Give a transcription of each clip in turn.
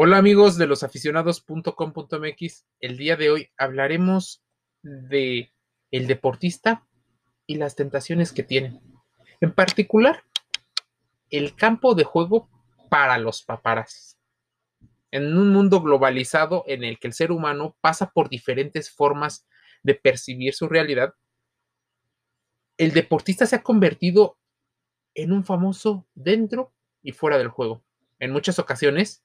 Hola amigos de los aficionados.com.mx. El día de hoy hablaremos de el deportista y las tentaciones que tienen. En particular, el campo de juego para los paparazzis. En un mundo globalizado en el que el ser humano pasa por diferentes formas de percibir su realidad, el deportista se ha convertido en un famoso dentro y fuera del juego. En muchas ocasiones,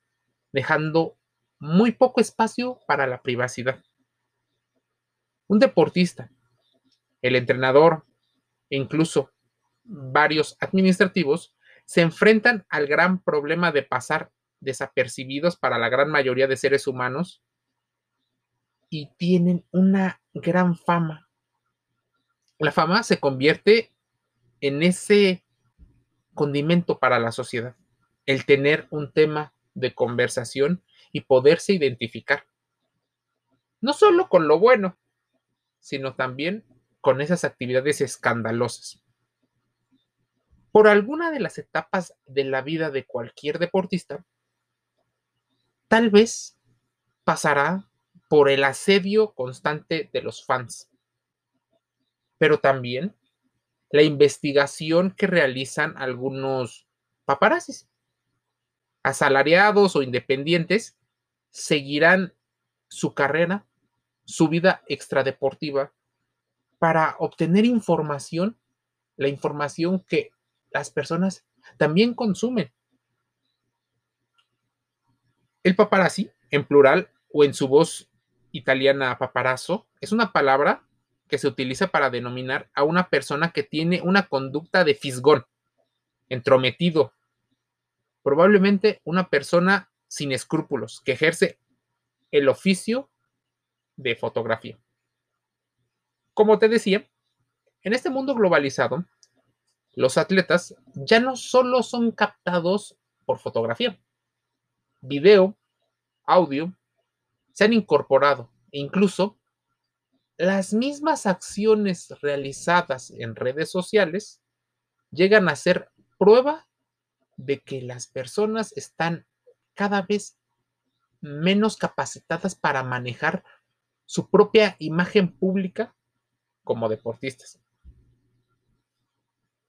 dejando muy poco espacio para la privacidad. Un deportista, el entrenador e incluso varios administrativos se enfrentan al gran problema de pasar desapercibidos para la gran mayoría de seres humanos y tienen una gran fama. La fama se convierte en ese condimento para la sociedad, el tener un tema de conversación y poderse identificar. No solo con lo bueno, sino también con esas actividades escandalosas. Por alguna de las etapas de la vida de cualquier deportista, tal vez pasará por el asedio constante de los fans, pero también la investigación que realizan algunos paparazzis asalariados o independientes seguirán su carrera, su vida extradeportiva, para obtener información, la información que las personas también consumen. El paparazzi, en plural o en su voz italiana paparazzo, es una palabra que se utiliza para denominar a una persona que tiene una conducta de fisgón, entrometido, probablemente una persona sin escrúpulos que ejerce el oficio de fotografía. Como te decía, en este mundo globalizado, los atletas ya no solo son captados por fotografía, video, audio, se han incorporado e incluso las mismas acciones realizadas en redes sociales llegan a ser prueba de que las personas están cada vez menos capacitadas para manejar su propia imagen pública como deportistas.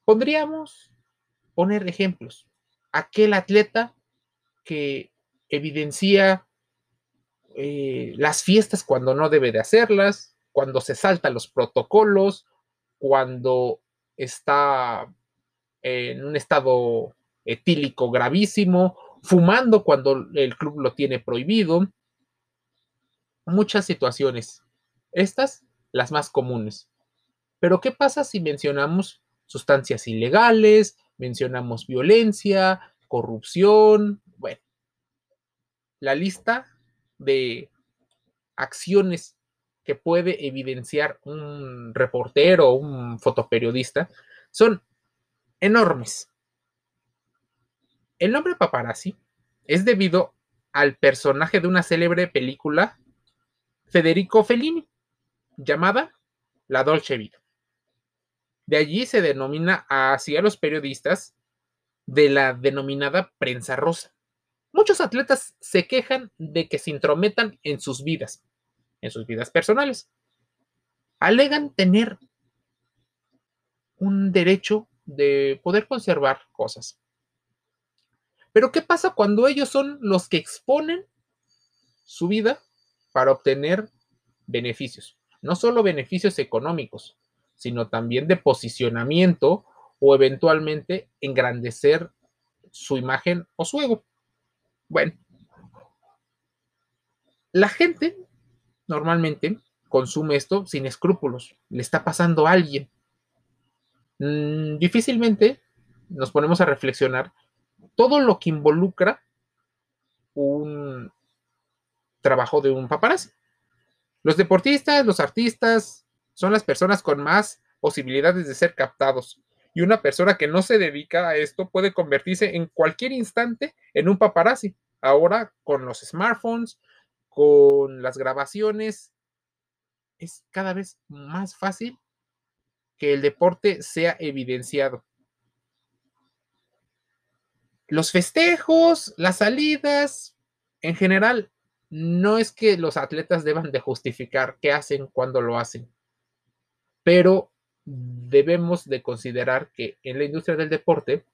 Podríamos poner ejemplos. Aquel atleta que evidencia eh, las fiestas cuando no debe de hacerlas, cuando se saltan los protocolos, cuando está en un estado etílico gravísimo, fumando cuando el club lo tiene prohibido. Muchas situaciones. Estas, las más comunes. Pero ¿qué pasa si mencionamos sustancias ilegales, mencionamos violencia, corrupción? Bueno, la lista de acciones que puede evidenciar un reportero o un fotoperiodista son enormes. El nombre paparazzi es debido al personaje de una célebre película Federico Fellini, llamada La Dolce Vita. De allí se denomina así a los periodistas de la denominada prensa rosa. Muchos atletas se quejan de que se intrometan en sus vidas, en sus vidas personales. Alegan tener un derecho de poder conservar cosas. Pero ¿qué pasa cuando ellos son los que exponen su vida para obtener beneficios? No solo beneficios económicos, sino también de posicionamiento o eventualmente engrandecer su imagen o su ego. Bueno, la gente normalmente consume esto sin escrúpulos, le está pasando a alguien. Mm, difícilmente nos ponemos a reflexionar todo lo que involucra un trabajo de un paparazzi. Los deportistas, los artistas, son las personas con más posibilidades de ser captados. Y una persona que no se dedica a esto puede convertirse en cualquier instante en un paparazzi. Ahora con los smartphones, con las grabaciones, es cada vez más fácil que el deporte sea evidenciado los festejos, las salidas, En general, no es que los atletas deban de justificar qué hacen cuando lo hacen, pero debemos de considerar que en la industria del deporte,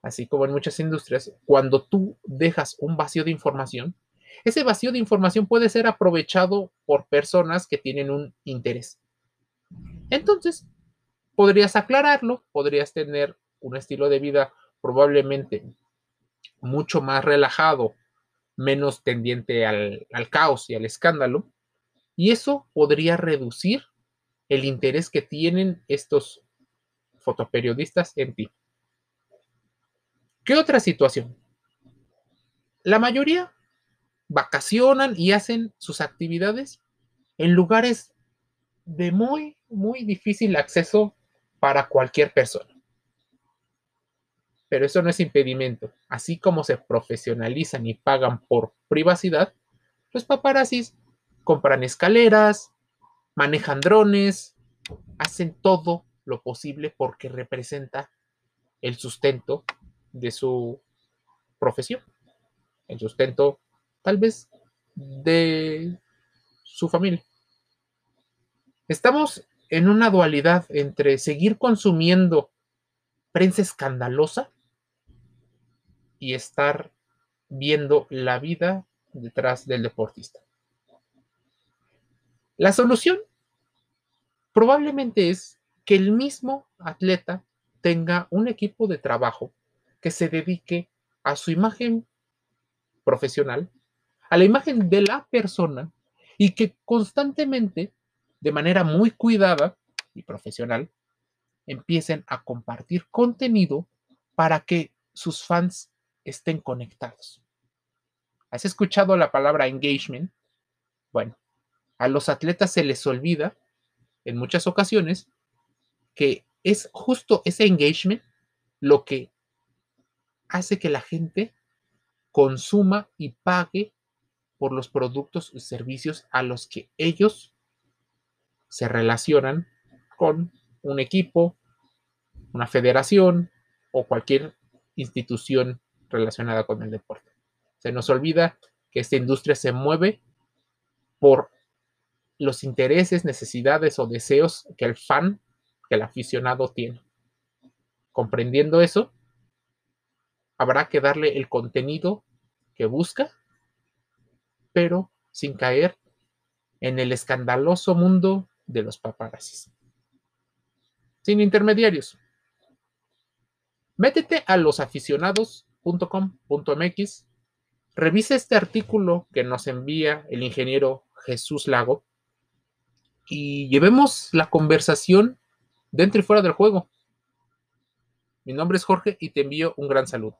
así como en muchas industrias, cuando tú dejas un vacío de información, ese vacío de información puede ser aprovechado por personas que tienen un interés. Entonces, podrías aclararlo, podrías tener un estilo de vida probablemente mucho más relajado, menos tendiente al, al caos y al escándalo, y eso podría reducir el interés que tienen estos fotoperiodistas en ti. ¿Qué otra situación? La mayoría vacacionan y hacen sus actividades en lugares de muy, muy difícil acceso para cualquier persona. Pero eso no es impedimento. Así como se profesionalizan y pagan por privacidad, los paparazzis compran escaleras, manejan drones, hacen todo lo posible porque representa el sustento de su profesión, el sustento tal vez de su familia. Estamos en una dualidad entre seguir consumiendo prensa escandalosa y estar viendo la vida detrás del deportista. La solución probablemente es que el mismo atleta tenga un equipo de trabajo que se dedique a su imagen profesional, a la imagen de la persona y que constantemente, de manera muy cuidada y profesional, empiecen a compartir contenido para que sus fans estén conectados. ¿Has escuchado la palabra engagement? Bueno, a los atletas se les olvida en muchas ocasiones que es justo ese engagement lo que hace que la gente consuma y pague por los productos y servicios a los que ellos se relacionan con un equipo, una federación o cualquier institución relacionada con el deporte. Se nos olvida que esta industria se mueve por los intereses, necesidades o deseos que el fan, que el aficionado tiene. Comprendiendo eso, habrá que darle el contenido que busca, pero sin caer en el escandaloso mundo de los paparazzis. Sin intermediarios. Métete a losaficionados.com.mx, revisa este artículo que nos envía el ingeniero Jesús Lago y llevemos la conversación dentro y fuera del juego. Mi nombre es Jorge y te envío un gran saludo.